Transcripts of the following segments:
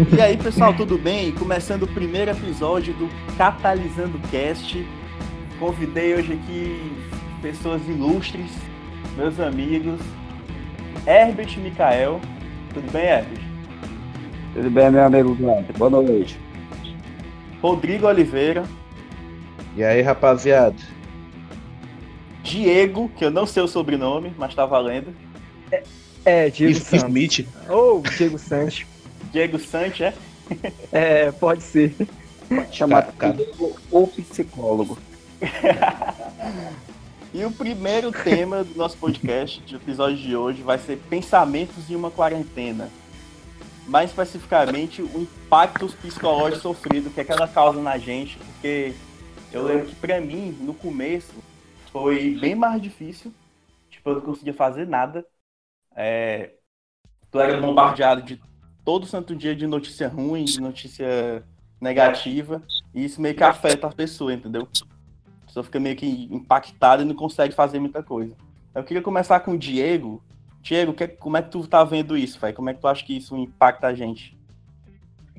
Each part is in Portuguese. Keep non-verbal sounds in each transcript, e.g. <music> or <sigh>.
<laughs> E aí, pessoal, tudo bem? Começando o primeiro episódio do Catalisando Cast. Convidei hoje aqui pessoas ilustres, meus amigos, Herbert Micael. Tudo bem, Herbert? Tudo bem, meu amigo Boa noite. Rodrigo Oliveira. E aí, rapaziada? Diego, que eu não sei o sobrenome, mas tá valendo. É, é Diego Santos. Smith. Ou oh, Diego Santos. Diego Santos, é? É, pode ser. Pode chamar cara, cara. ou psicólogo. <laughs> e o primeiro tema do nosso podcast, de episódio de hoje, vai ser pensamentos em uma quarentena. Mais especificamente, o impacto psicológico sofrido que aquela causa na gente, porque eu lembro que para mim, no começo, foi bem mais difícil. Tipo, eu não conseguia fazer nada. É, tu era bombardeado de todo santo dia de notícia ruim, de notícia negativa, e isso meio que afeta a pessoa, entendeu? A pessoa fica meio que impactada e não consegue fazer muita coisa. Eu queria começar com o Diego. Diego, que, como é que tu tá vendo isso, velho? Como é que tu acha que isso impacta a gente?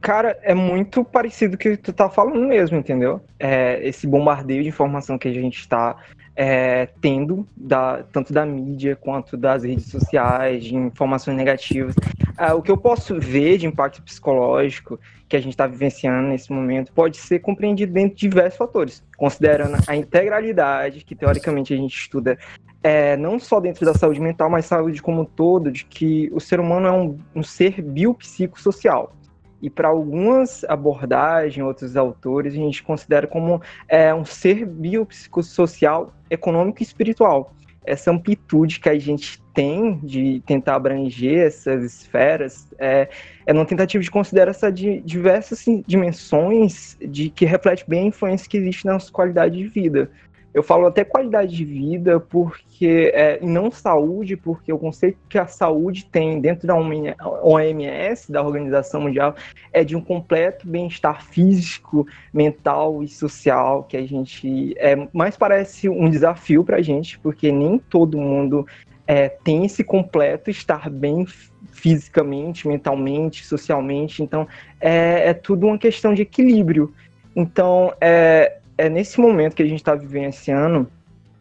Cara, é muito parecido com o que tu tá falando mesmo, entendeu? É, esse bombardeio de informação que a gente está é, tendo, da, tanto da mídia quanto das redes sociais, de informações negativas. É, o que eu posso ver de impacto psicológico que a gente está vivenciando nesse momento pode ser compreendido dentro de diversos fatores, considerando a integralidade que teoricamente a gente estuda é, não só dentro da saúde mental, mas saúde como um todo, de que o ser humano é um, um ser biopsicossocial. E para algumas abordagens, outros autores, a gente considera como é, um ser biopsicossocial, econômico e espiritual. Essa amplitude que a gente tem de tentar abranger essas esferas é, é uma tentativa de considerar essas diversas dimensões de que reflete bem a influência que existe na nossa qualidade de vida. Eu falo até qualidade de vida porque é, não saúde, porque o conceito que a saúde tem dentro da OMS, da Organização Mundial, é de um completo bem-estar físico, mental e social, que a gente é, mais parece um desafio para a gente, porque nem todo mundo é, tem esse completo estar bem fisicamente, mentalmente, socialmente. Então, é, é tudo uma questão de equilíbrio. Então, é, é nesse momento que a gente está vivenciando,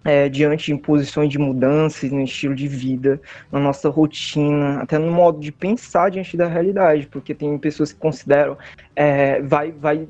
é, diante de imposições de mudanças no estilo de vida, na nossa rotina, até no modo de pensar diante da realidade, porque tem pessoas que consideram, é, vai, vai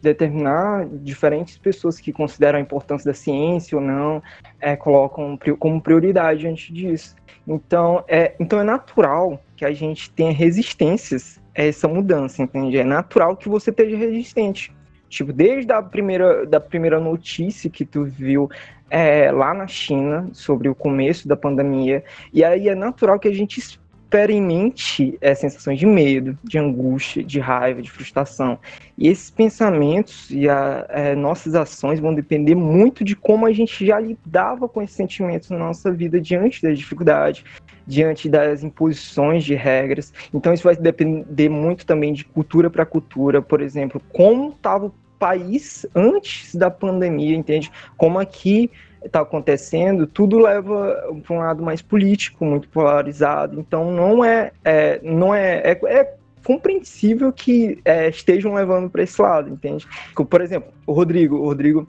determinar diferentes pessoas que consideram a importância da ciência ou não, é, colocam como prioridade diante disso. Então é, então é natural que a gente tenha resistências a essa mudança, entende? É natural que você esteja resistente. Tipo, desde a primeira, da primeira notícia que tu viu é, lá na China sobre o começo da pandemia, e aí é natural que a gente experimente é, sensações de medo, de angústia, de raiva, de frustração. E esses pensamentos e a, é, nossas ações vão depender muito de como a gente já lidava com esses sentimentos na nossa vida diante das dificuldades, diante das imposições de regras. Então isso vai depender muito também de cultura para cultura, por exemplo, como estava o país antes da pandemia, entende? Como aqui está acontecendo, tudo leva para um lado mais político, muito polarizado. Então não é, é não é, é, é compreensível que é, estejam levando para esse lado, entende? Por exemplo, o Rodrigo, o Rodrigo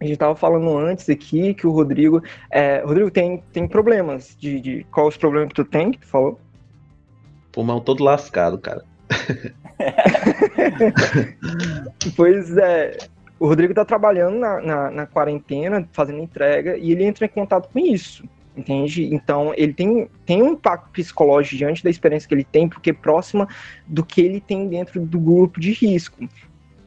a gente estava falando antes aqui que o Rodrigo. É, Rodrigo, tem, tem problemas de, de. Qual os problemas que tu tem? Que tu falou? Pulmão todo lascado, cara. <laughs> pois é. O Rodrigo está trabalhando na, na, na, quarentena, fazendo entrega, e ele entra em contato com isso, entende? Então, ele tem, tem um impacto psicológico diante da experiência que ele tem, porque é próxima do que ele tem dentro do grupo de risco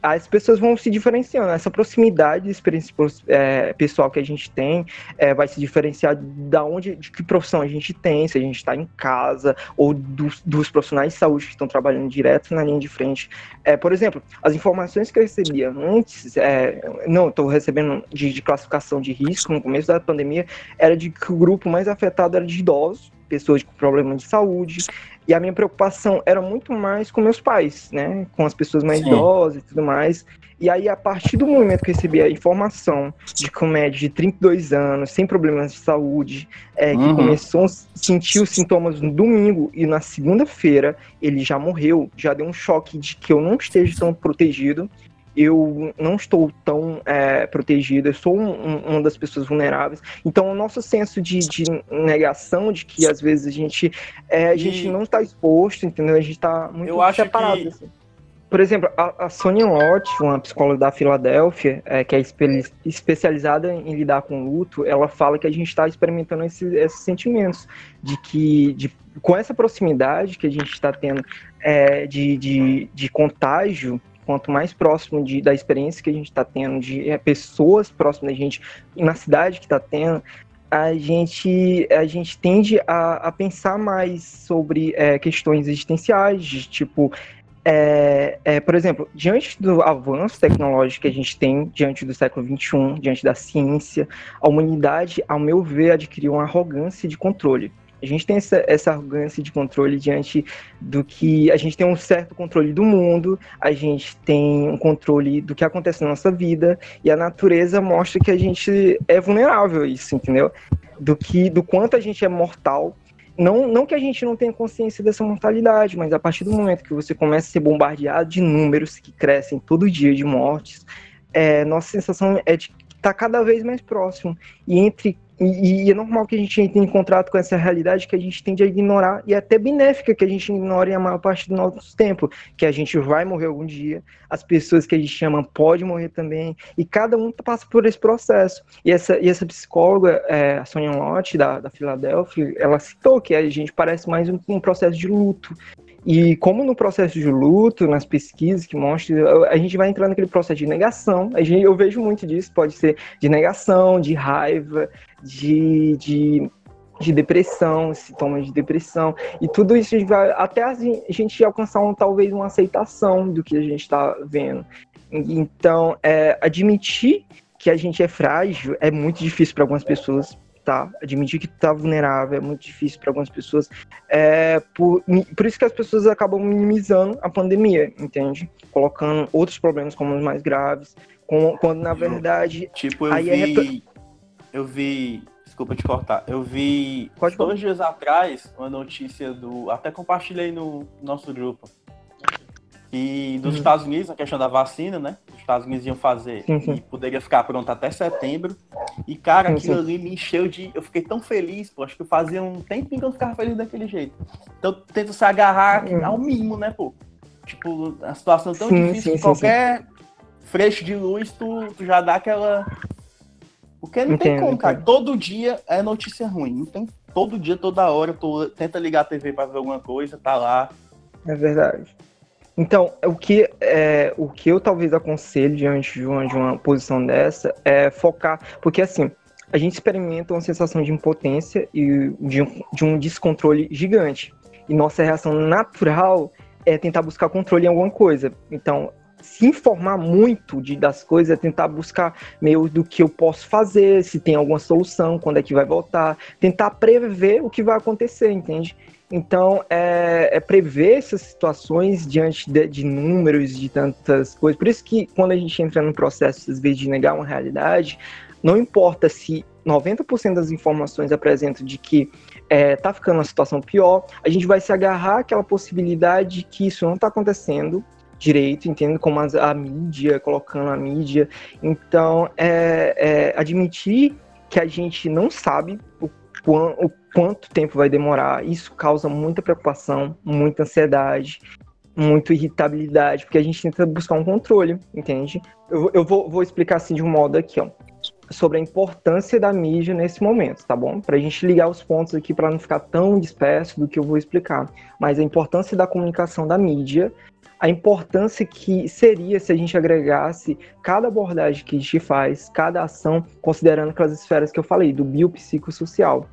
as pessoas vão se diferenciando. Essa proximidade de experiência é, pessoal que a gente tem é, vai se diferenciar da onde, de que profissão a gente tem, se a gente está em casa ou dos, dos, profissionais de saúde que estão trabalhando direto na linha de frente. É, por exemplo, as informações que eu recebia antes, é, não, estou recebendo de, de classificação de risco no começo da pandemia, era de que o grupo mais afetado era de idosos pessoas com problemas de saúde. E a minha preocupação era muito mais com meus pais, né? Com as pessoas mais Sim. idosas e tudo mais. E aí, a partir do momento que eu recebi a informação de que um médico de 32 anos, sem problemas de saúde, é, que uhum. começou a sentir os sintomas no domingo e na segunda-feira ele já morreu, já deu um choque de que eu não esteja tão protegido eu não estou tão é, protegido, eu sou um, uma das pessoas vulneráveis. Então, o nosso senso de, de negação, de que às vezes a gente, é, a gente não está exposto, entendeu? A gente está muito eu acho separado. Que... Assim. Por exemplo, a, a Sonia Lott, uma psicóloga da Filadélfia, é, que é espe especializada em lidar com luto, ela fala que a gente está experimentando esse, esses sentimentos de que, de, com essa proximidade que a gente está tendo é, de, de, de contágio, quanto mais próximo de, da experiência que a gente está tendo, de é, pessoas próximas da gente, na cidade que está tendo, a gente, a gente tende a, a pensar mais sobre é, questões existenciais, de, tipo, é, é, por exemplo, diante do avanço tecnológico que a gente tem, diante do século XXI, diante da ciência, a humanidade, ao meu ver, adquiriu uma arrogância de controle. A gente tem essa, essa arrogância de controle diante do que a gente tem um certo controle do mundo, a gente tem um controle do que acontece na nossa vida e a natureza mostra que a gente é vulnerável a isso, entendeu? Do que do quanto a gente é mortal não, não que a gente não tenha consciência dessa mortalidade, mas a partir do momento que você começa a ser bombardeado de números que crescem todo dia de mortes, é, nossa sensação é de estar tá cada vez mais próximo. E entre e, e, é normal que a gente entre em contrato com essa realidade que a gente tende a ignorar, e é até benéfica que a gente ignore a maior parte do nosso tempo, que a gente vai morrer algum dia, as pessoas que a gente chama podem morrer também, e cada um passa por esse processo. E essa, e essa psicóloga, é, a Sonia Lott, da, da Filadélfia, ela citou que a gente parece mais um, um processo de luto, e como no processo de luto, nas pesquisas que mostram, a gente vai entrando naquele processo de negação. A gente, eu vejo muito disso, pode ser de negação, de raiva, de, de, de depressão, sintomas de depressão. E tudo isso vai até a gente alcançar um, talvez uma aceitação do que a gente está vendo. Então, é, admitir que a gente é frágil é muito difícil para algumas pessoas, tá, admitir que tá vulnerável é muito difícil para algumas pessoas. É por, por isso que as pessoas acabam minimizando a pandemia, entende? Colocando outros problemas como os mais graves, com, quando na verdade. Tipo, eu é vi. É... Eu vi. Desculpa te cortar. Eu vi Pode dois dias atrás uma notícia do. Até compartilhei no nosso grupo e dos uhum. Estados Unidos, a questão da vacina, né? Os Estados Unidos iam fazer e poderia ficar pronto até setembro. E, cara, aquilo ali me encheu de. Eu fiquei tão feliz, pô. Acho que fazia um tempo que eu ficava feliz daquele jeito. Então, tento se agarrar ao mínimo, né, pô? Tipo, a situação tão sim, difícil sim, que qualquer sim. freixo de luz, tu, tu já dá aquela. Porque não entendo, tem como, cara. Todo dia é notícia ruim. Não tem todo dia, toda hora, tu tenta ligar a TV para ver alguma coisa, tá lá. É verdade. Então, o que, é, o que eu talvez aconselho diante de uma, de uma posição dessa é focar, porque assim, a gente experimenta uma sensação de impotência e de um, de um descontrole gigante. E nossa reação natural é tentar buscar controle em alguma coisa. Então, se informar muito de, das coisas, é tentar buscar meio do que eu posso fazer, se tem alguma solução, quando é que vai voltar, tentar prever o que vai acontecer, entende? Então, é, é, prever essas situações diante de, de, números, de tantas coisas. Por isso que quando a gente entra no processo, às vezes, de negar uma realidade, não importa se 90% das informações apresentam de que é, tá ficando uma situação pior, a gente vai se agarrar àquela possibilidade de que isso não está acontecendo direito, entendendo como a, a, mídia, colocando a mídia. Então, é, é admitir que a gente não sabe o, o quanto tempo vai demorar. Isso causa muita preocupação, muita ansiedade, muita irritabilidade, porque a gente tenta buscar um controle, entende? Eu, eu vou, vou, explicar assim de um modo aqui, ó. Sobre a importância da mídia nesse momento, tá bom? Para a gente ligar os pontos aqui para não ficar tão disperso do que eu vou explicar. Mas a importância da comunicação da mídia, a importância que seria se a gente agregasse cada abordagem que a gente faz, cada ação, considerando aquelas esferas que eu falei, do biopsicossocial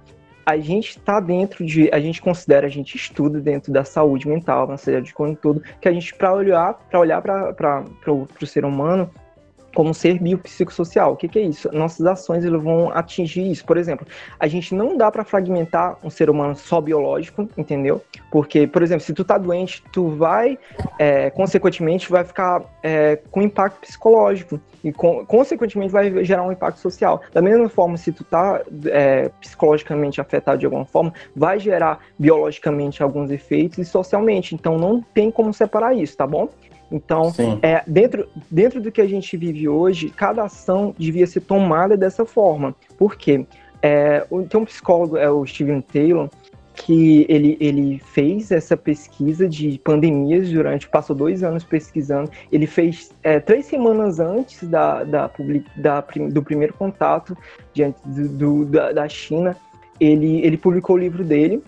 a gente está dentro de, a gente considera, a gente estuda dentro da saúde mental, na saúde como todo, que a gente para olhar, para olhar para o ser humano, como ser biopsicossocial. O que, que, é isso? Nossas ações elas vão atingir isso. Por exemplo, a gente não dá para fragmentar um ser humano só biológico, entendeu? Porque, por exemplo, se tu tá doente, tu vai, é, consequentemente, vai ficar é, com impacto psicológico e, com, consequentemente, vai gerar um impacto social. Da mesma forma, se tu tá é, psicologicamente afetado de alguma forma, vai gerar biologicamente alguns efeitos e socialmente. Então, não tem como separar isso, tá bom? Então, é, dentro, dentro do que a gente vive hoje, cada ação devia ser tomada dessa forma. Por quê? É, tem um psicólogo, é o Steven Taylor, que ele, ele fez essa pesquisa de pandemias durante, passou dois anos pesquisando. Ele fez é, três semanas antes da, da, da, do primeiro contato diante do, do, da, da China, ele, ele publicou o livro dele,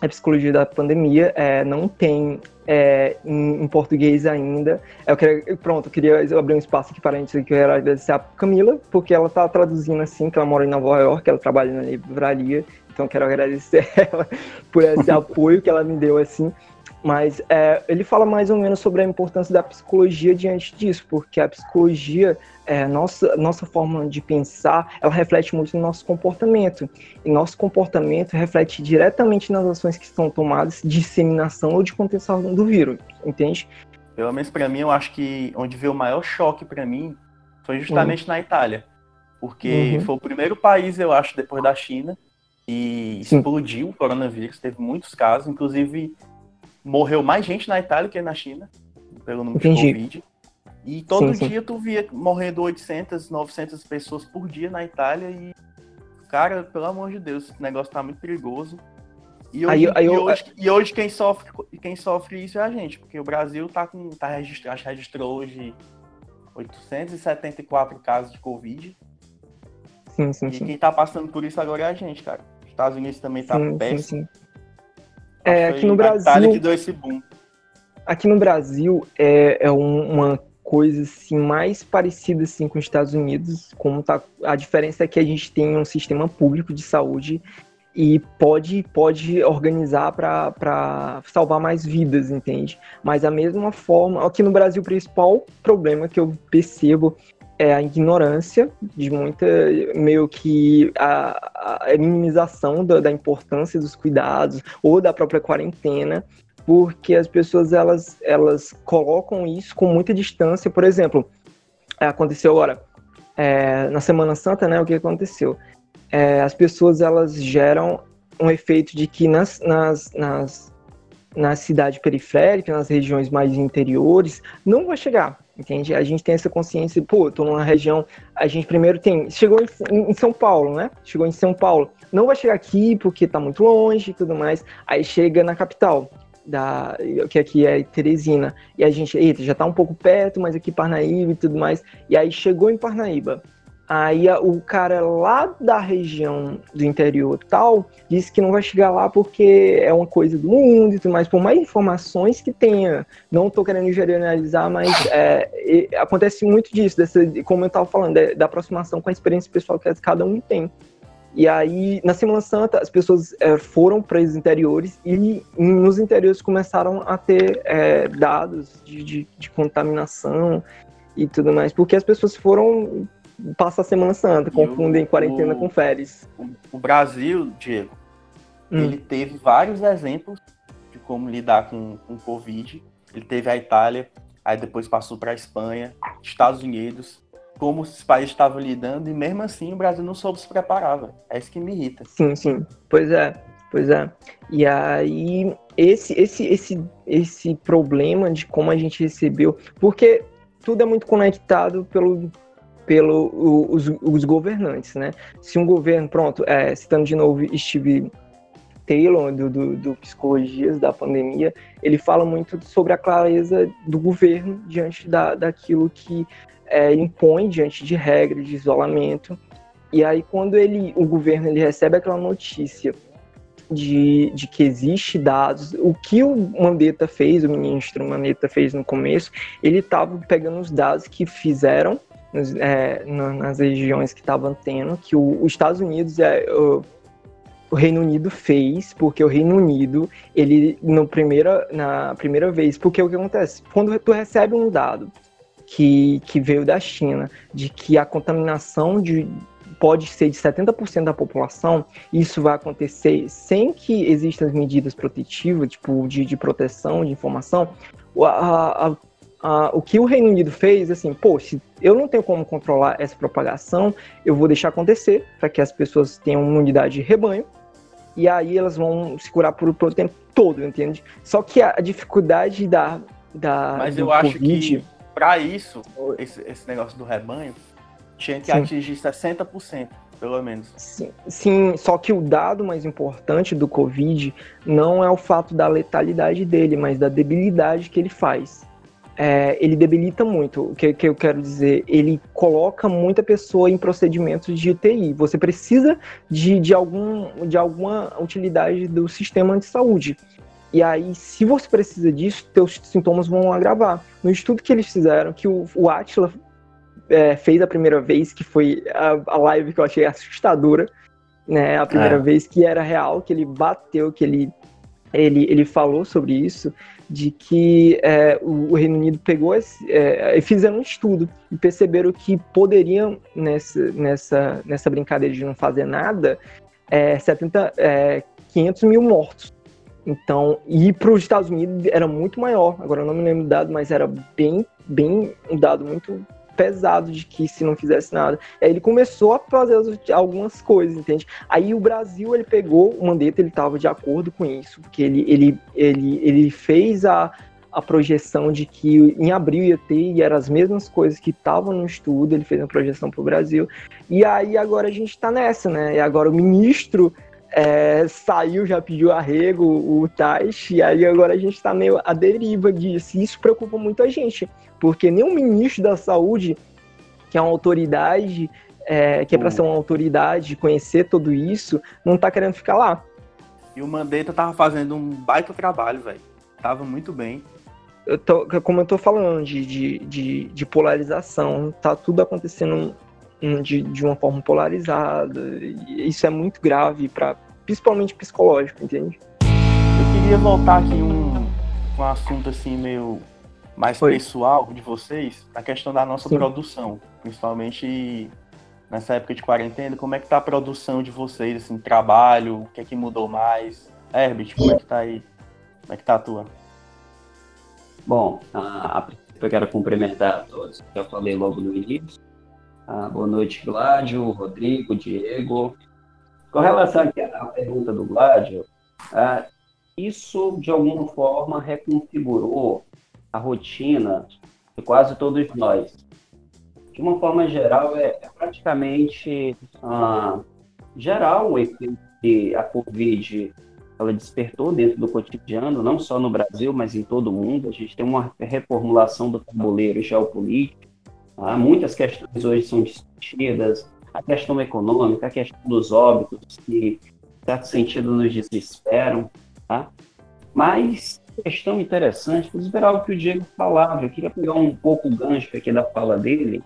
a psicologia da pandemia é, não tem é, em, em, português ainda. Eu queria, pronto, eu queria abrir um espaço aqui para a gente que eu quero agradecer a Camila, porque ela está traduzindo assim, que ela mora em Nova York, ela trabalha na livraria, então quero agradecer <laughs> ela por esse <laughs> apoio que ela me deu assim. Mas é, ele fala mais ou menos sobre a importância da psicologia diante disso, porque a psicologia, é, nossa, nossa forma de pensar, ela reflete muito no nosso comportamento. E nosso comportamento reflete diretamente nas ações que estão tomadas de disseminação ou de contenção do vírus, entende? Pelo menos para mim, eu acho que onde veio o maior choque para mim foi justamente uhum. na Itália. Porque uhum. foi o primeiro país, eu acho, depois da China, e explodiu o coronavírus, teve muitos casos, inclusive morreu mais gente na Itália que na China, pelo número Entendi. de Covid. E todo sim, dia sim. tu via morrendo 800, 900 pessoas por dia na Itália e, cara, pelo amor de Deus, esse negócio tá muito perigoso. E hoje, aí, aí eu, e, hoje, e hoje, quem, sofre, quem sofre isso é a gente, porque o Brasil tá com, tá registrado, acho que registrou hoje 874 casos de Covid. Sim, sim, e sim. quem tá passando por isso agora é a gente, cara. Os Estados Unidos também tá sim, péssimo. Sim, sim. É, aqui no Brasil. que deu esse boom. Aqui no Brasil é, é uma coisa assim mais parecida assim com os Estados Unidos, como tá, a diferença é que a gente tem um sistema público de saúde e pode pode organizar para salvar mais vidas, entende? Mas a mesma forma, aqui no Brasil o principal problema que eu percebo é a ignorância de muita, meio que a, a minimização da, da, importância dos cuidados ou da própria quarentena, porque as pessoas elas, elas colocam isso com muita distância. Por exemplo, aconteceu agora é, na Semana Santa, né? O que aconteceu? É, as pessoas elas geram um efeito de que nas, nas, nas na cidade periférica, nas regiões mais interiores, não vai chegar, entende? A gente tem essa consciência, pô, tô numa região, a gente primeiro tem, chegou em, em, São Paulo, né? Chegou em São Paulo, não vai chegar aqui porque tá muito longe e tudo mais, aí chega na capital, da, que aqui é Teresina, e a gente, eita, já tá um pouco perto, mas aqui Parnaíba e tudo mais, e aí chegou em Parnaíba, Aí o cara lá da região do interior tal disse que não vai chegar lá porque é uma coisa do mundo e tudo mais, por mais informações que tenha. Não estou querendo generalizar, mas é, acontece muito disso, dessa, como eu estava falando, da, da, aproximação com a experiência pessoal que cada um tem. E aí, na Semana Santa, as pessoas é, foram para os interiores e nos interiores começaram a ter é, dados de, de, de contaminação e tudo mais, porque as pessoas foram passa a Semana Santa, confundem o, quarentena o, com férias. O, Brasil, Diego, hum. ele teve vários exemplos de como lidar com o Covid. Ele teve a Itália, aí depois passou para a Espanha, Estados Unidos, como os países estavam lidando, e mesmo assim o Brasil não soube se preparar, É isso que me irrita. Sim, sim. Pois é, pois é. E aí, esse, esse, esse, esse problema de como a gente recebeu, porque tudo é muito conectado pelo pelos os governantes, né? Se um governo, pronto, é, citando de novo Steve Taylor, do, do, do, Psicologias da Pandemia, ele fala muito sobre a clareza do governo diante da, daquilo que é, impõe, diante de regras de isolamento. E aí, quando ele, o governo ele recebe aquela notícia de, de, que existe dados. O que o Mandetta fez, o ministro Mandetta fez no começo, ele estava pegando os dados que fizeram nos, é, nas regiões que estavam tendo, que o, os Estados Unidos é, o, o, Reino Unido fez, porque o Reino Unido, ele no primeira, na primeira vez, porque o que acontece? Quando tu recebe um dado que, que veio da China, de que a contaminação de, pode ser de 70% da população, isso vai acontecer sem que existam medidas protetivas, tipo de, de proteção de informação, a, a, a, o que o Reino Unido fez, assim, pô, se eu não tenho como controlar essa propagação, eu vou deixar acontecer para que as pessoas tenham imunidade de rebanho, e aí elas vão se curar por, o tempo todo, entende? Só que a, dificuldade da, da Mas eu acho que para isso, esse, esse negócio do rebanho, tinha que Sim. atingir 60%, pelo menos. Sim, sim, só que o dado mais importante do Covid não é o fato da letalidade dele, mas da debilidade que ele faz. É, ele debilita muito. O que, que, eu quero dizer? Ele coloca muita pessoa em procedimentos de UTI. Você precisa de, de, algum, de alguma utilidade do sistema de saúde. E aí, se você precisa disso, seus sintomas vão agravar. No estudo que eles fizeram, que o, o Atila é, fez a primeira vez, que foi a, a, live que eu achei assustadora, né? A primeira é. vez que era real, que ele bateu, que ele, ele, ele falou sobre isso, de que é, o, Reino Unido pegou esse, é, e fizeram um estudo e perceberam que poderiam, nessa, nessa, nessa brincadeira de não fazer nada, é, 70, é, 500 mil mortos. Então, e para os Estados Unidos era muito maior. Agora eu não me lembro do dado, mas era bem, bem um dado muito pesado de que se não fizesse nada. Aí ele começou a fazer algumas coisas, entende? Aí o Brasil, ele pegou o Mandetta, ele estava de acordo com isso, porque ele, ele, ele, ele fez a, a projeção de que em abril ia ter, e eram as mesmas coisas que estavam no estudo, ele fez uma projeção para o Brasil. E aí agora a gente está nessa, né? E agora o ministro é, saiu, já pediu arrego, o Tais, e aí agora a gente está meio à deriva disso. E isso preocupa muito a gente, porque nem o ministro da Saúde, que é uma autoridade, é, que é para ser uma autoridade, conhecer tudo isso, não está querendo ficar lá. E o Mandetta tava fazendo um baita trabalho, velho. Tava muito bem. Eu tô, como eu tô falando de, de, de, de polarização, tá tudo acontecendo de, de uma forma polarizada. Isso é muito grave, para principalmente psicológico, entende? Eu queria voltar aqui um, um assunto assim meio mais Oi. pessoal de vocês, a questão da nossa Sim. produção, principalmente nessa época de quarentena, como é que tá a produção de vocês, assim, trabalho, o que é que mudou mais? Herbert, como é que tá aí? Como é que tá a tua? Bom, a, a princípio eu quero cumprimentar a todos, que eu falei logo no início, ah, boa noite, Gládio, Rodrigo, Diego. Com relação aqui à pergunta do Gládio, ah, isso de alguma forma reconfigurou a rotina de quase todos nós. De uma forma geral, é, é praticamente ah, geral o efeito que a Covid ela despertou dentro do cotidiano, não só no Brasil, mas em todo o mundo. A gente tem uma reformulação do tabuleiro geopolítico, Tá? Muitas questões hoje são discutidas, a questão econômica, a questão dos óbitos, que, em certo sentido, nos desesperam. Tá? Mas, questão interessante, inclusive era algo que o Diego falava, eu queria pegar um pouco o gancho aqui da fala dele.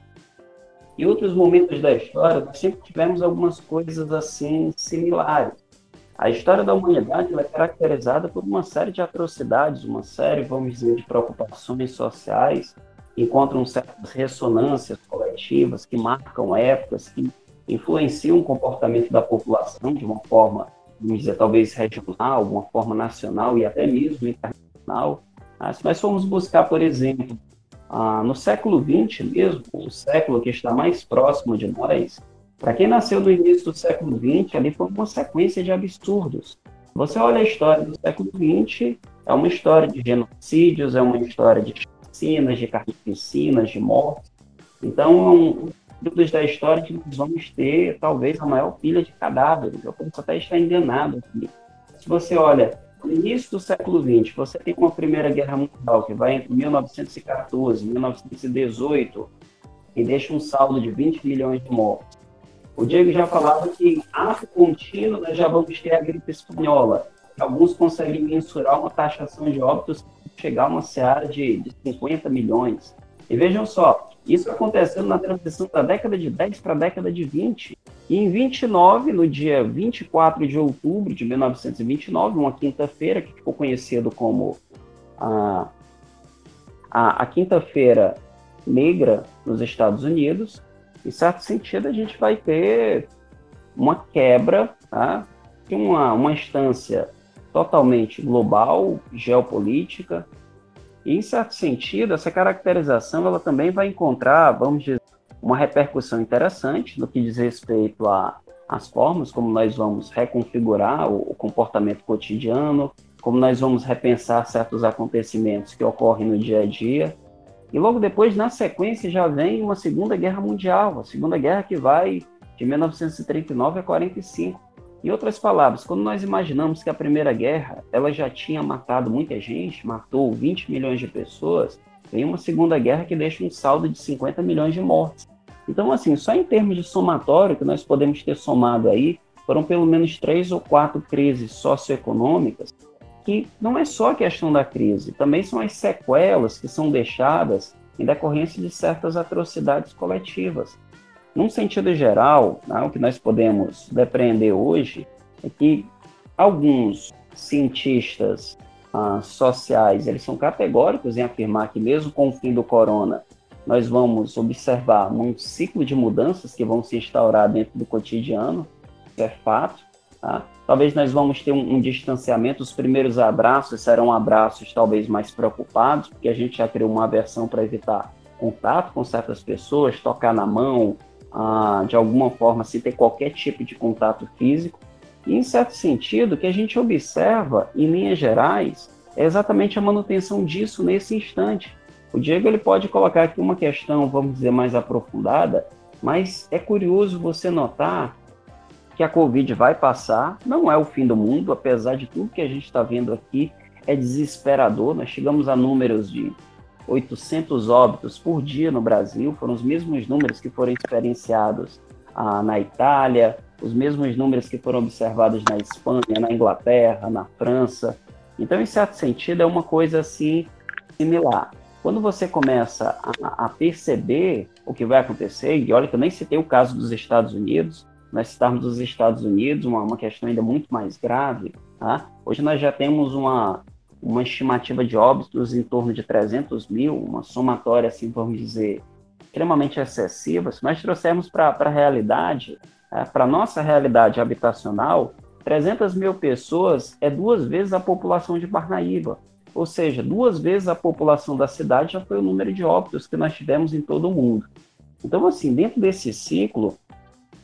Em outros momentos da história, nós sempre tivemos algumas coisas assim similares. A história da humanidade é caracterizada por uma série de atrocidades, uma série, vamos dizer, de preocupações sociais, encontram certas ressonâncias coletivas que marcam épocas, que influenciam o comportamento da população de uma forma, vamos dizer, talvez regional, uma forma nacional e até mesmo internacional. Ah, se nós formos buscar, por exemplo, ah, no século XX mesmo, o século que está mais próximo de nós, para quem nasceu no início do século XX, ali foi uma sequência de absurdos. Você olha a história do século XX, é uma história de genocídios, é uma história de piscinas, de carnificinas, de mortes. Então, períodos da história que nós vamos ter talvez a maior pilha de cadáveres. Eu posso até estar enganado aqui. Se você olha, no início do século XX, você tem uma Primeira Guerra Mundial que vai entre 1914 e 1918 e deixa um saldo de 20 milhões de mortos. O Diego já falava que em ato contínuo nós já vamos ter a gripe espanhola. Alguns conseguem mensurar uma taxação de óbitos chegar a uma seara de, de 50 milhões. E vejam só, isso acontecendo na transição da década de 10 para a década de 20. E em 29, no dia 24 de outubro de 1929, uma quinta-feira, que ficou conhecido como a, a, a quinta-feira negra nos Estados Unidos, em certo sentido, a gente vai ter uma quebra tá, de uma, uma instância totalmente global, geopolítica, e, em certo sentido, essa caracterização ela também vai encontrar, vamos dizer, uma repercussão interessante no que diz respeito às formas como nós vamos reconfigurar o, o comportamento cotidiano, como nós vamos repensar certos acontecimentos que ocorrem no dia a dia. E logo depois, na sequência, já vem uma Segunda Guerra Mundial, a Segunda Guerra que vai de 1939 a 45. Em outras palavras, quando nós imaginamos que a Primeira Guerra ela já tinha matado muita gente, matou 20 milhões de pessoas, vem uma Segunda Guerra que deixa um saldo de 50 milhões de mortes. Então, assim, só em termos de somatório que nós podemos ter somado aí, foram pelo menos três ou quatro crises socioeconômicas, que não é só a questão da crise, também são as sequelas que são deixadas em decorrência de certas atrocidades coletivas. Num sentido geral, né, o que nós podemos depreender hoje é que alguns cientistas ah, sociais eles são categóricos em afirmar que mesmo com o fim do corona nós vamos observar um ciclo de mudanças que vão se instaurar dentro do cotidiano, isso é fato. Tá? Talvez nós vamos ter um, um, distanciamento, os primeiros abraços serão abraços talvez mais preocupados, porque a gente já criou uma aversão para evitar contato com certas pessoas, tocar na mão, de alguma forma, sem ter qualquer tipo de contato físico. E, em certo sentido, o que a gente observa, em linhas gerais, é exatamente a manutenção disso nesse instante. O Diego ele pode colocar aqui uma questão, vamos dizer, mais aprofundada, mas é curioso você notar que a Covid vai passar, não é o fim do mundo, apesar de tudo que a gente está vendo aqui, é desesperador. Nós chegamos a números de 800 óbitos por dia no Brasil, foram os mesmos números que foram experienciados ah, na Itália, os mesmos números que foram observados na Espanha, na Inglaterra, na França. Então, em certo sentido, é uma coisa assim similar. Quando você começa a, a perceber o que vai acontecer, e olha que eu nem citei o caso dos Estados Unidos, nós citarmos os Estados Unidos, uma, uma questão ainda muito mais grave, tá? hoje nós já temos uma, uma estimativa de óbitos em torno de 300 mil, uma somatória, assim, vamos dizer, extremamente excessiva. Se nós trouxermos para a realidade, é, para a nossa realidade habitacional, 300 mil pessoas é duas vezes a população de Parnaíba. Ou seja, duas vezes a população da cidade já foi o número de óbitos que nós tivemos em todo o mundo. Então, assim, dentro desse ciclo,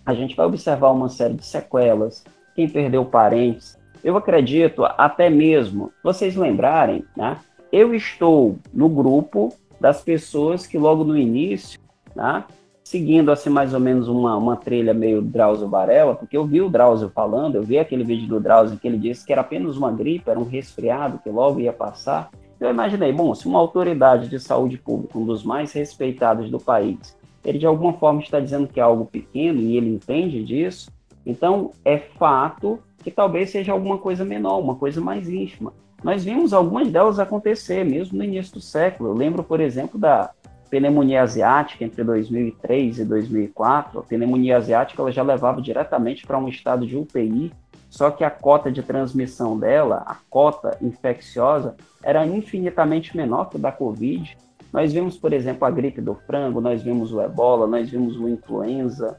a gente vai observar uma série de sequelas, quem perdeu parentes, eu acredito até mesmo, vocês lembrarem, né? Eu estou no grupo das pessoas que logo no início, né? Seguindo assim mais ou menos uma, uma trilha meio Drauzio Varela, porque eu vi o Drauzio falando, eu vi aquele vídeo do Drauzio que ele disse que era apenas uma gripe, era um resfriado que logo ia passar. Eu imaginei, bom, se uma autoridade de saúde pública, um dos mais respeitados do país, ele de alguma forma está dizendo que é algo pequeno e ele entende disso, então é fato que talvez seja alguma coisa menor, uma coisa mais íntima. Nós vimos algumas delas acontecer, mesmo no início do século. Eu lembro, por exemplo, da pneumonia asiática entre 2003 e 2004. A pneumonia asiática ela já levava diretamente para um estado de UTI, só que a cota de transmissão dela, a cota infecciosa, era infinitamente menor que a da Covid. Nós vimos, por exemplo, a gripe do frango, nós vimos o ebola, nós vimos o influenza,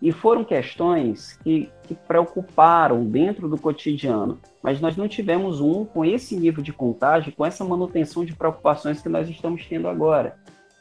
e foram questões que, que preocuparam dentro do cotidiano, mas nós não tivemos um com esse nível de contágio, com essa manutenção de preocupações que nós estamos tendo agora.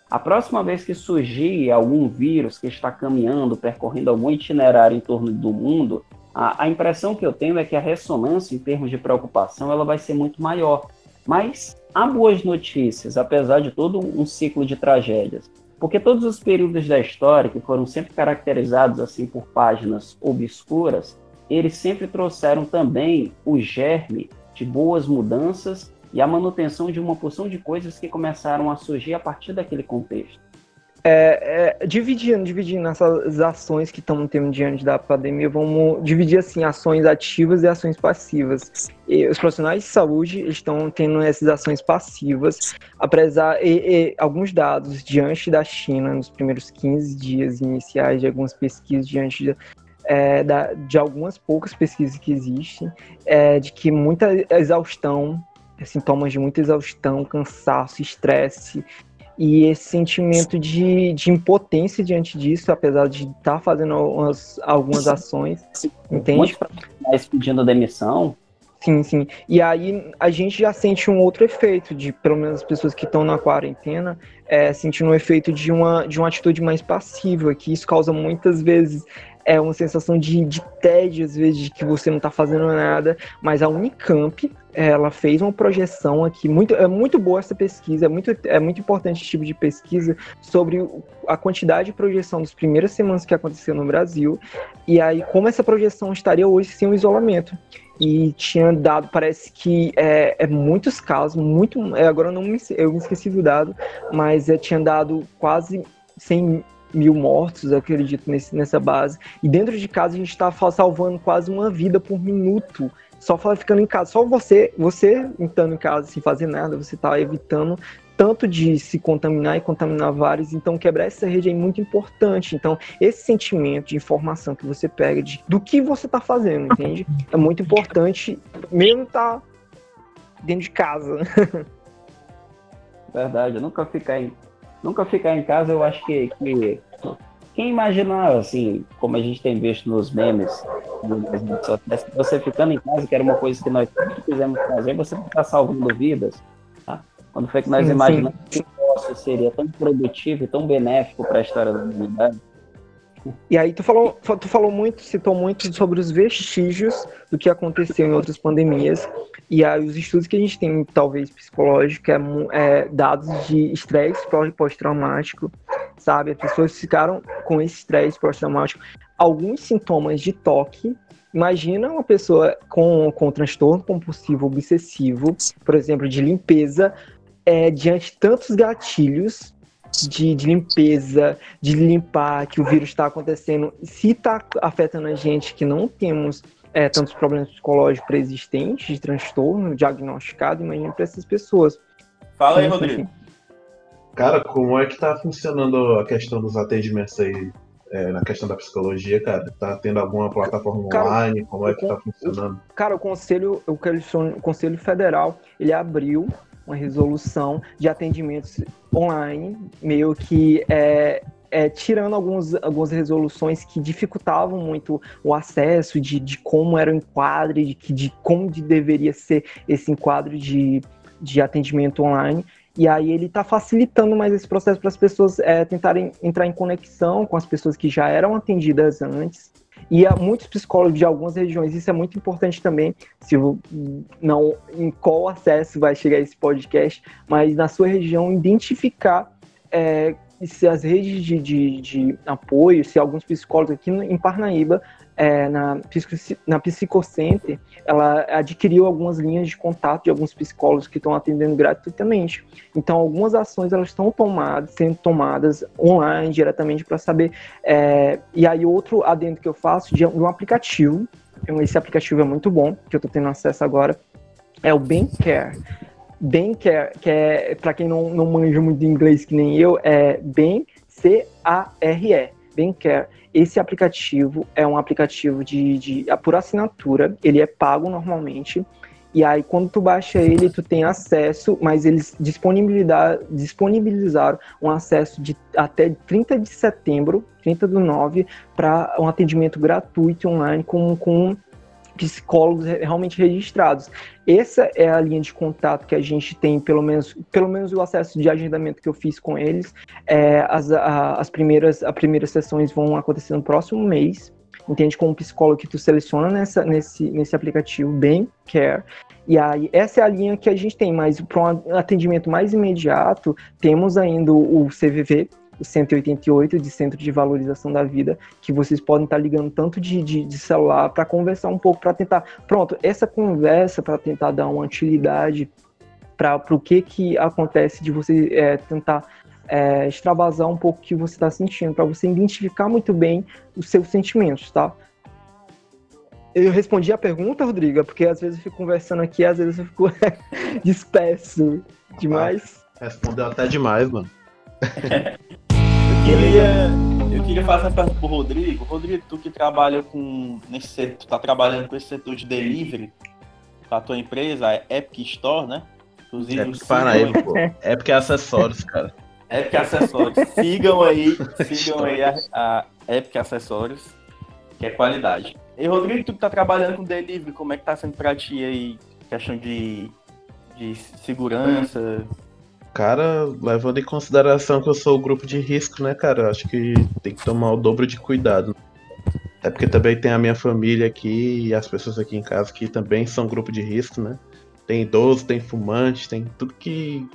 A próxima vez que surgir algum vírus que está caminhando, percorrendo algum itinerário em torno do mundo, a, a impressão que eu tenho é que a ressonância em termos de preocupação ela vai ser muito maior. Mas há boas notícias, apesar de todo um ciclo de tragédias. Porque todos os períodos da história, que foram sempre caracterizados assim por páginas obscuras, eles sempre trouxeram também o germe de boas mudanças e a manutenção de uma porção de coisas que começaram a surgir a partir daquele contexto. É, é, dividindo, dividindo essas ações que estamos tendo diante da pandemia, vamos dividir assim ações ativas e ações passivas. E os profissionais de saúde estão tendo essas ações passivas, apesar e, e, alguns dados diante da China nos primeiros 15 dias iniciais de algumas pesquisas diante de, é, da, de algumas poucas pesquisas que existem, é, de que muita exaustão, sintomas de muita exaustão, cansaço, estresse, E esse sentimento de, de impotência diante disso, apesar de estar tá fazendo algumas, algumas ações, entende? Mas pedindo demissão. Sim, sim. E aí a gente já sente um outro efeito, de pelo menos as pessoas que estão na quarentena, é, sentindo o um efeito de uma, de uma atitude mais passiva, que isso causa muitas vezes é uma sensação de, de tédio, às vezes, de que você não está fazendo nada, mas a Unicamp, ela fez uma projeção aqui, muito, é muito boa essa pesquisa, é muito, é muito importante esse tipo de pesquisa sobre a quantidade de projeção das primeiras semanas que aconteceu no Brasil, e aí como essa projeção estaria hoje sem o isolamento. E tinha dado, parece que é, é muitos casos, muito, é, agora eu não me, eu me esqueci do dado, mas é, tinha dado quase 100 mil mortos, eu acredito, nesse, nessa base. E dentro de casa a gente está salvando quase uma vida por minuto. Só ficando em casa. Só você, você estando em casa sem fazer nada, você está evitando tanto de se contaminar e contaminar vários. Então, quebrar essa rede é muito importante. Então, esse sentimento de informação que você pega de, do que você está fazendo, entende? É muito importante, mesmo estar tá dentro de casa. <laughs> Verdade, nunca ficar em nunca ficar em casa, eu acho que, que quem imaginar, assim, como a gente tem visto nos memes, você ficando em casa, que era uma coisa que nós quisemos fazer, você está salvando vidas. Tá? Quando foi que nós sim, imaginamos sim. que o seria tão produtivo e tão benéfico para a história da humanidade? E aí tu falou, tu falou muito, citou muito sobre os vestígios do que aconteceu em outras pandemias. E aí os estudos que a gente tem, talvez psicológico, é, é dados de estresse pós-traumático, sabe? As pessoas ficaram com esse estresse pós-traumático. Alguns sintomas de toque. Imagina uma pessoa com, com transtorno compulsivo obsessivo, por exemplo, de limpeza, é, diante de tantos gatilhos de, de, limpeza, de limpar, que o vírus está acontecendo, se está afetando a gente que não temos é, tantos problemas psicológicos preexistentes, de transtorno diagnosticado, imagina para essas pessoas. Fala aí, Rodrigo. Assim. Cara, como é que tá funcionando a questão dos atendimentos aí é, na questão da psicologia, cara? Tá tendo alguma plataforma cara, online? Como é que tá funcionando? Cara, o Conselho, o Conselho Federal, ele abriu uma resolução de atendimentos online, meio que é, é, tirando alguns, algumas resoluções que dificultavam muito o acesso de, de como era o enquadre, de, de como de deveria ser esse enquadre de, de atendimento online. E aí ele está facilitando mais esse processo para as pessoas é, tentarem entrar em conexão com as pessoas que já eram atendidas antes. E há muitos psicólogos de algumas regiões, isso é muito importante também, se não em qual acesso vai chegar esse podcast, mas na sua região identificar é, se as redes de, de, de, apoio, se alguns psicólogos aqui em Parnaíba é, na, na Psicocenter, ela adquiriu algumas linhas de contato de alguns psicólogos que estão atendendo gratuitamente. Então, algumas ações elas estão tomadas, sendo tomadas online, diretamente, para saber. É, e aí, outro adendo que eu faço de, um aplicativo, esse aplicativo é muito bom, que eu estou tendo acesso agora, é o Care. Bem Care, que é, para quem não, não manja muito de inglês que nem eu, é Bem C-A-R-E, Care. Esse aplicativo é um aplicativo de, de por assinatura, ele é pago normalmente. E aí, quando tu baixa ele, tu tem acesso, mas eles disponibilizaram um acesso de até 30 de setembro, 30 do 9, para um atendimento gratuito online com, com psicólogos realmente registrados. Essa é a linha de contato que a gente tem, pelo menos, pelo menos o acesso de agendamento que eu fiz com eles. É, as, a, as primeiras, as primeiras sessões vão acontecer no próximo mês. Entende? Com o psicólogo que tu seleciona nessa, nesse, nesse aplicativo, bem Care. E aí, essa é a linha que a gente tem, mas para um atendimento mais imediato, temos ainda o CVV, 188 de Centro de Valorização da Vida, que vocês podem estar ligando tanto de, de, de celular para conversar um pouco, para tentar. Pronto, essa conversa para tentar dar uma utilidade para o que, que acontece de você é, tentar é, extravasar um pouco o que você está sentindo, para você identificar muito bem os seus sentimentos, tá? Eu respondi a pergunta, Rodrigo, porque às vezes eu fico conversando aqui, às vezes eu fico <laughs> disperso demais. Ah, respondeu até demais, mano. <laughs> queria, eu queria fazer uma pergunta pro Rodrigo. Rodrigo, tu que trabalha com. Nesse setor, tu tá trabalhando com esse setor de delivery pra tua empresa, a Epic Store, né? Inclusive, Epic Paraíba, pô. Epic é acessórios, cara. Epic Acessórios. sigam aí, sigam aí a, a Epic Acessórios, que é qualidade. E Rodrigo, tu que tá trabalhando com delivery, como é que tá sendo pra ti aí? Questão de, de segurança. Cara, levando em consideração que eu sou o grupo de risco, né, cara? Acho que tem que tomar o dobro de cuidado. É porque também tem a minha família aqui e as pessoas aqui em casa que também são grupo de risco, né? Tem idoso, tem fumante, tem tudo que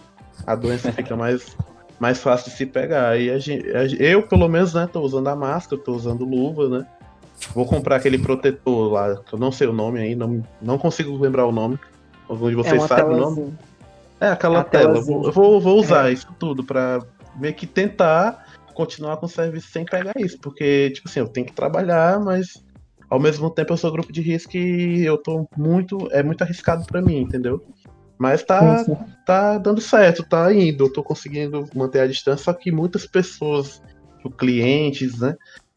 a doença <laughs> fica mais, mais fácil de se pegar. E a gente, eu, pelo menos, né, tô usando a máscara, tô usando luva, né? Vou comprar aquele protetor lá, que eu não sei o nome aí, não, não consigo lembrar o nome. Algum de vocês é sabe o nome? É, aquela tela. Eu vou, vou usar é. isso tudo pra meio que tentar continuar com o serviço sem pegar isso. Porque, tipo assim, eu tenho que trabalhar, mas ao mesmo tempo eu sou grupo de risco e eu tô muito. É muito arriscado para mim, entendeu? Mas tá, tá dando certo, tá indo. Eu tô conseguindo manter a distância, só que muitas pessoas, clientes, né?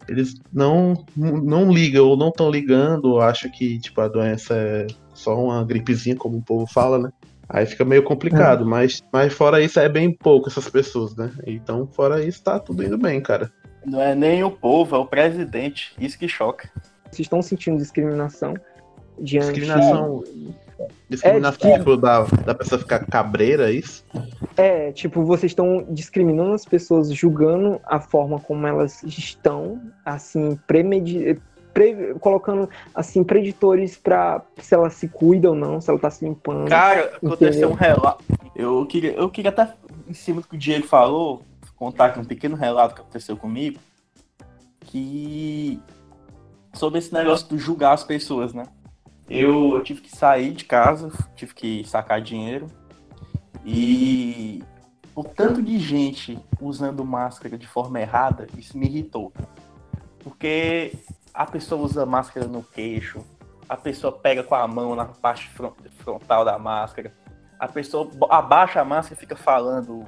Eles não, não ligam ou não estão ligando, ou acham que tipo, a doença é só uma gripezinha, como o povo fala, né? Aí fica meio complicado, é. mas, mas fora isso é bem pouco essas pessoas, né? Então, fora isso, tá tudo indo bem, cara. Não é nem o povo, é o presidente. Isso que choca. Vocês estão sentindo discriminação diante... Discriminação... Discriminação, é, tipo, da, da pessoa ficar cabreira, é isso? É, tipo, vocês estão discriminando as pessoas, julgando a forma como elas estão, assim, premeditando pre, colocando assim preditores para se ela se cuida ou não, se ela tá se limpando. Cara, aconteceu um relato. Eu queria, eu queria até em cima do que o Diego falou, contar aqui um pequeno relato que aconteceu comigo, que sobre esse negócio de julgar as pessoas, né? Eu, eu tive que sair de casa, tive que sacar dinheiro e o tanto de gente usando máscara de forma errada, isso me irritou. Porque a pessoa usa máscara no queixo, a pessoa pega com a mão na parte frontal da máscara, a pessoa abaixa a máscara e fica falando,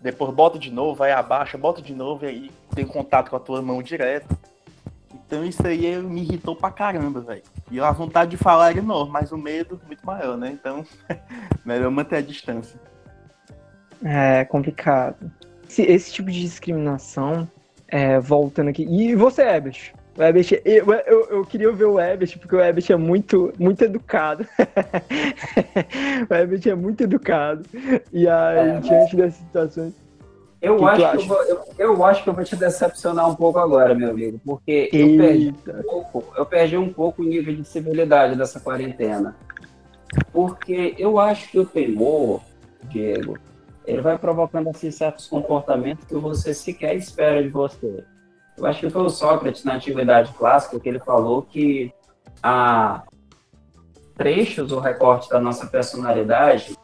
depois bota de novo, aí abaixa, bota de novo e aí tem contato com a tua mão direto. Então isso aí me irritou pra caramba, velho. E a vontade de falar era enorme, mas o medo muito maior, né? Então, <laughs> melhor manter a distância. É complicado. Esse, esse tipo de discriminação, é, voltando aqui. E você, Ebert? O Ebert, eu, eu, eu, queria ver o Ebert, porque o Ebert é muito, muito educado. <laughs> o Ebert é muito educado. E aí, é, diante das situações. Eu que acho que eu, vou, eu, eu, acho que eu vou te decepcionar um pouco agora, meu amigo, porque eu perdi, um pouco, eu perdi um pouco o nível de civilidade dessa quarentena. Porque eu acho que o temor, Diego, ele vai provocando assim, certos comportamentos que você sequer espera de você. Eu acho que foi o Sócrates na antiguidade clássica que ele falou que há trechos ou recortes da nossa personalidade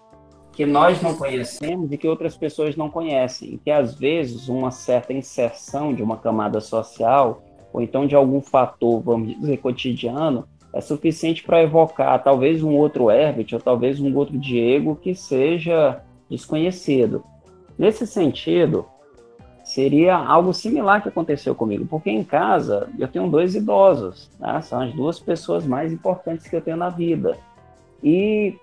que nós não conhecemos e que outras pessoas não conhecem, e que às vezes uma certa inserção de uma camada social ou então de algum fator, vamos dizer, cotidiano, é suficiente para evocar talvez um outro Herbert ou talvez um outro Diego que seja desconhecido. Nesse sentido, seria algo similar que aconteceu comigo, porque em casa eu tenho dois idosos, né? são as duas pessoas mais importantes que eu tenho na vida. E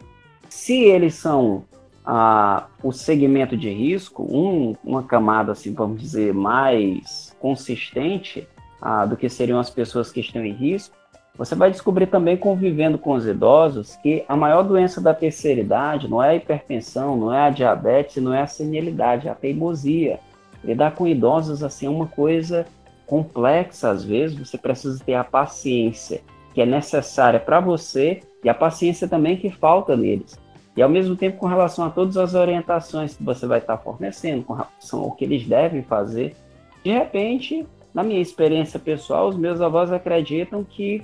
se eles são ah, o segmento de risco, um, uma camada, assim, vamos dizer, mais consistente ah, do que seriam as pessoas que estão em risco, você vai descobrir também, convivendo com os idosos, que a maior doença da terceira idade não é a hipertensão, não é a diabetes, não é a senilidade, é a teimosia. Lidar com idosos assim é uma coisa complexa às vezes, você precisa ter a paciência que é necessária para você e a paciência também que falta neles. E ao mesmo tempo, com relação a todas as orientações que você vai estar fornecendo, com relação ao que eles devem fazer, de repente, na minha experiência pessoal, os meus avós acreditam que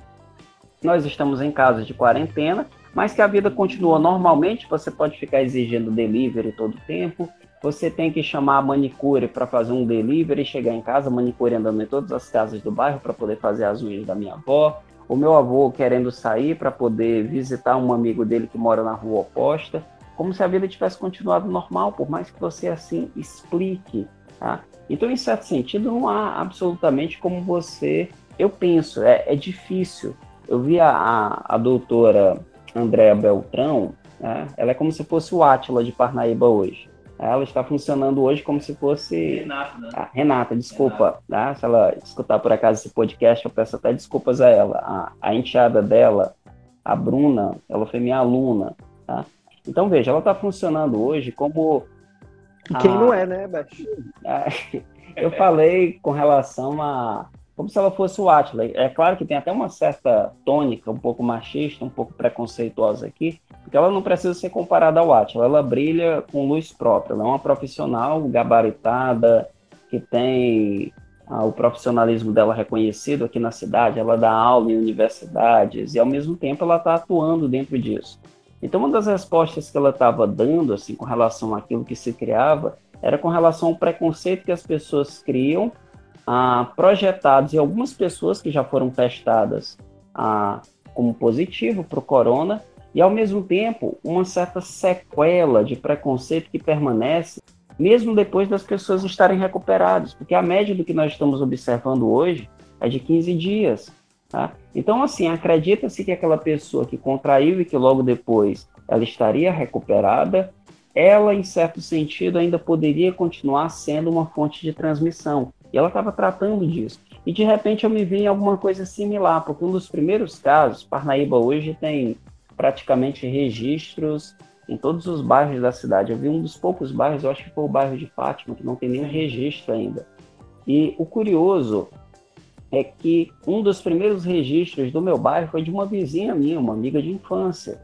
nós estamos em casa de quarentena, mas que a vida continua normalmente, você pode ficar exigindo delivery todo o tempo, você tem que chamar a manicure para fazer um delivery e chegar em casa, manicure andando em todas as casas do bairro para poder fazer as unhas da minha avó. O meu avô querendo sair para poder visitar um amigo dele que mora na rua oposta. Como se a vida tivesse continuado normal, por mais que você assim explique. Tá? Então, em certo sentido, não há absolutamente como você. Eu penso, é, é difícil. Eu vi a, a, a doutora Andréa Beltrão, né? ela é como se fosse o Átila de Parnaíba hoje ela está funcionando hoje como se fosse. Renata, né? Ah, Renata, desculpa. Tá? Se ela escutar por acaso esse podcast, eu peço até desculpas a ela. A, a enteada dela, a Bruna, ela foi minha aluna. Tá? Então, veja, ela está funcionando hoje como. E quem a- não é, né, Beth? <laughs> Eu falei com relação a. Como se ela fosse o Atlas. É claro que tem até uma certa tônica, um pouco machista, um pouco preconceituosa aqui, porque ela não precisa ser comparada ao Atlas. Ela brilha com luz própria. Ela é uma profissional gabaritada, que tem ah, o profissionalismo dela reconhecido aqui na cidade. Ela dá aula em universidades e, ao mesmo tempo, ela está atuando dentro disso. Então, uma das respostas que ela estava dando, assim, com relação àquilo que se criava, era com relação ao preconceito que as pessoas criam, ah, projetados em algumas pessoas que já foram testadas ah, como positivo para o corona, e ao mesmo tempo uma certa sequela de preconceito que permanece, mesmo depois das pessoas estarem recuperadas, porque a média do que nós estamos observando hoje é de 15 dias. Tá? Então, assim, acredita-se que aquela pessoa que contraiu e que logo depois ela estaria recuperada, ela, em certo sentido, ainda poderia continuar sendo uma fonte de transmissão. E ela estava tratando disso. E de repente eu me vi em alguma coisa similar, porque um dos primeiros casos, Parnaíba hoje tem praticamente registros em todos os bairros da cidade. Eu vi um dos poucos bairros, eu acho que foi o bairro de Fátima, que não tem nenhum registro ainda. E o curioso é que um dos primeiros registros do meu bairro foi de uma vizinha minha, uma amiga de infância.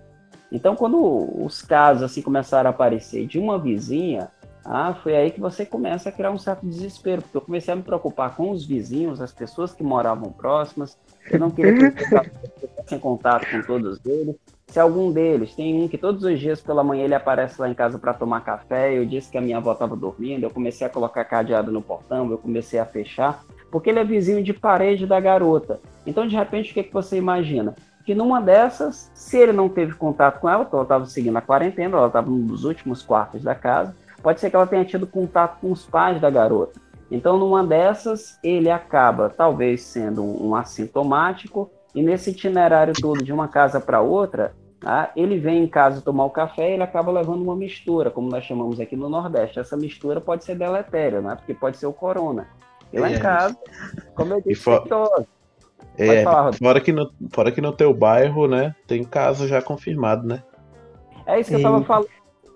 Então, quando os casos assim começaram a aparecer de uma vizinha, ah, foi aí que você começa a criar um certo desespero, porque eu comecei a me preocupar com os vizinhos, as pessoas que moravam próximas. Eu não queria que eu em contato com todos eles. Se algum deles tem um que todos os dias pela manhã ele aparece lá em casa para tomar café, eu disse que a minha avó estava dormindo, eu comecei a colocar cadeado no portão, eu comecei a fechar, porque ele é vizinho de parede da garota. Então, de repente, o que, que você imagina? Que numa dessas, se ele não teve contato com ela, porque ela estava seguindo a quarentena, ela estava num dos últimos quartos da casa, pode ser que ela tenha tido contato com os pais da garota. Então, numa dessas, ele acaba talvez sendo um, um assintomático, e nesse itinerário todo de uma casa para outra, tá? ele vem em casa tomar o café e ele acaba levando uma mistura, como nós chamamos aqui no Nordeste. Essa mistura pode ser deletéria, né? porque pode ser o corona. E lá É. em casa, como eu E disse, fo- todos. É, falar, fora que, no, fora que no teu bairro, né, tem caso já confirmado, né? É isso que eu tava Eita. falando.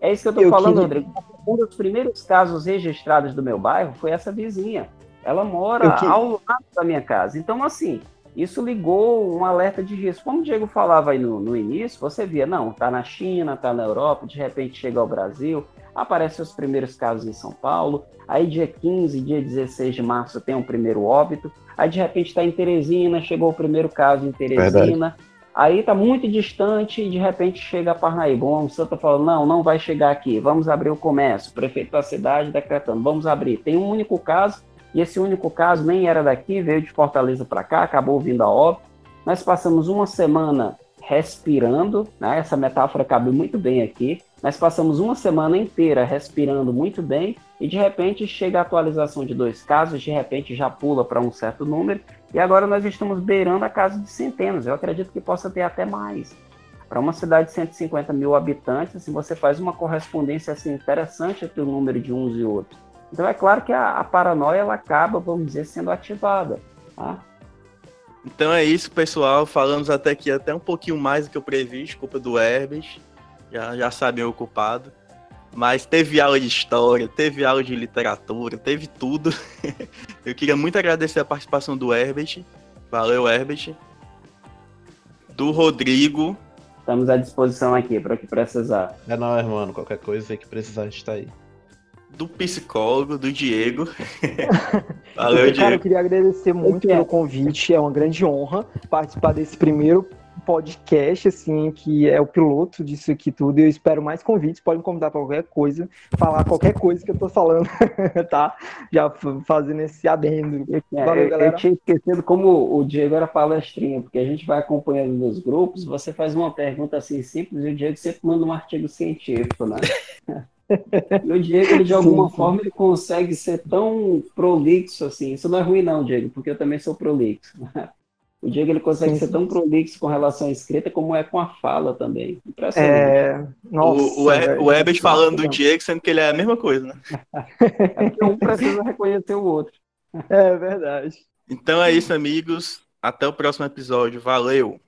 É isso que eu tô Eu falando, queria- Rodrigo. Um dos primeiros casos registrados do meu bairro foi essa vizinha. Ela mora que- ao lado da minha casa. Então, assim, isso ligou um alerta de risco. Como o Diego falava aí no, no início, você via, não, tá na China, tá na Europa, de repente chega ao Brasil, aparecem os primeiros casos em São Paulo, aí dia 15, dia 16 de março tem um primeiro óbito, aí de repente está em Teresina, chegou o primeiro caso em Teresina, aí está muito distante e de repente chega a Parnaíba. O Santa falou, não, não vai chegar aqui, vamos abrir o comércio. O prefeito da cidade decretando, vamos abrir. Tem um único caso, e esse único caso nem era daqui, veio de Fortaleza para cá, acabou vindo a óbito. Nós passamos uma semana respirando, né? essa metáfora cabe muito bem aqui. Nós passamos uma semana inteira respirando muito bem e de repente chega a atualização de dois casos, de repente já pula para um certo número e agora nós estamos beirando a casa de centenas. Eu acredito que possa ter até mais. Para uma cidade de 150 mil habitantes, assim, você faz uma correspondência assim, interessante entre o número de uns e outros. Então é claro que a, a paranoia ela acaba, vamos dizer, sendo ativada. Tá? Então é isso, pessoal. Falamos até aqui até um pouquinho mais do que eu previ, culpa do Herbert. Já, já sabem o culpado. Mas teve aula de história, teve aula de literatura, teve tudo. <laughs> eu queria muito agradecer a participação do Herbert. Valeu, Herbert. Do Rodrigo. Estamos à disposição aqui para o que precisar. É nóis, mano. Qualquer coisa aí que precisar, a gente tá aí. Do psicólogo, do Diego. <laughs> Valeu, Cara, eu Diego. queria agradecer muito Eu pelo convite. É uma grande honra participar desse primeiro podcast, assim, que é o piloto disso aqui tudo. Eu espero mais convites. Podem me convidar para qualquer coisa, falar qualquer coisa que eu tô falando, <laughs> tá? Já fazendo esse adendo. É, Valeu, eu, eu tinha esquecido como o Diego era palestrinha, porque a gente vai acompanhando nos grupos, você faz uma pergunta assim simples e o Diego sempre manda um artigo científico, né? <laughs> E o Diego, ele, de alguma sim. forma, ele consegue ser tão prolixo assim. Isso não é ruim, não, Diego, porque eu também sou prolixo. O Diego ele consegue Sim, ser sim. tão prolixo com relação à escrita como é com a fala também. Impressionante. É, nossa, o, o, velho. o Ebert falando do. Diego, sendo que ele é a mesma coisa, né? <laughs> É porque um precisa reconhecer o outro. É verdade. Então é isso, amigos. Até o próximo episódio. Valeu!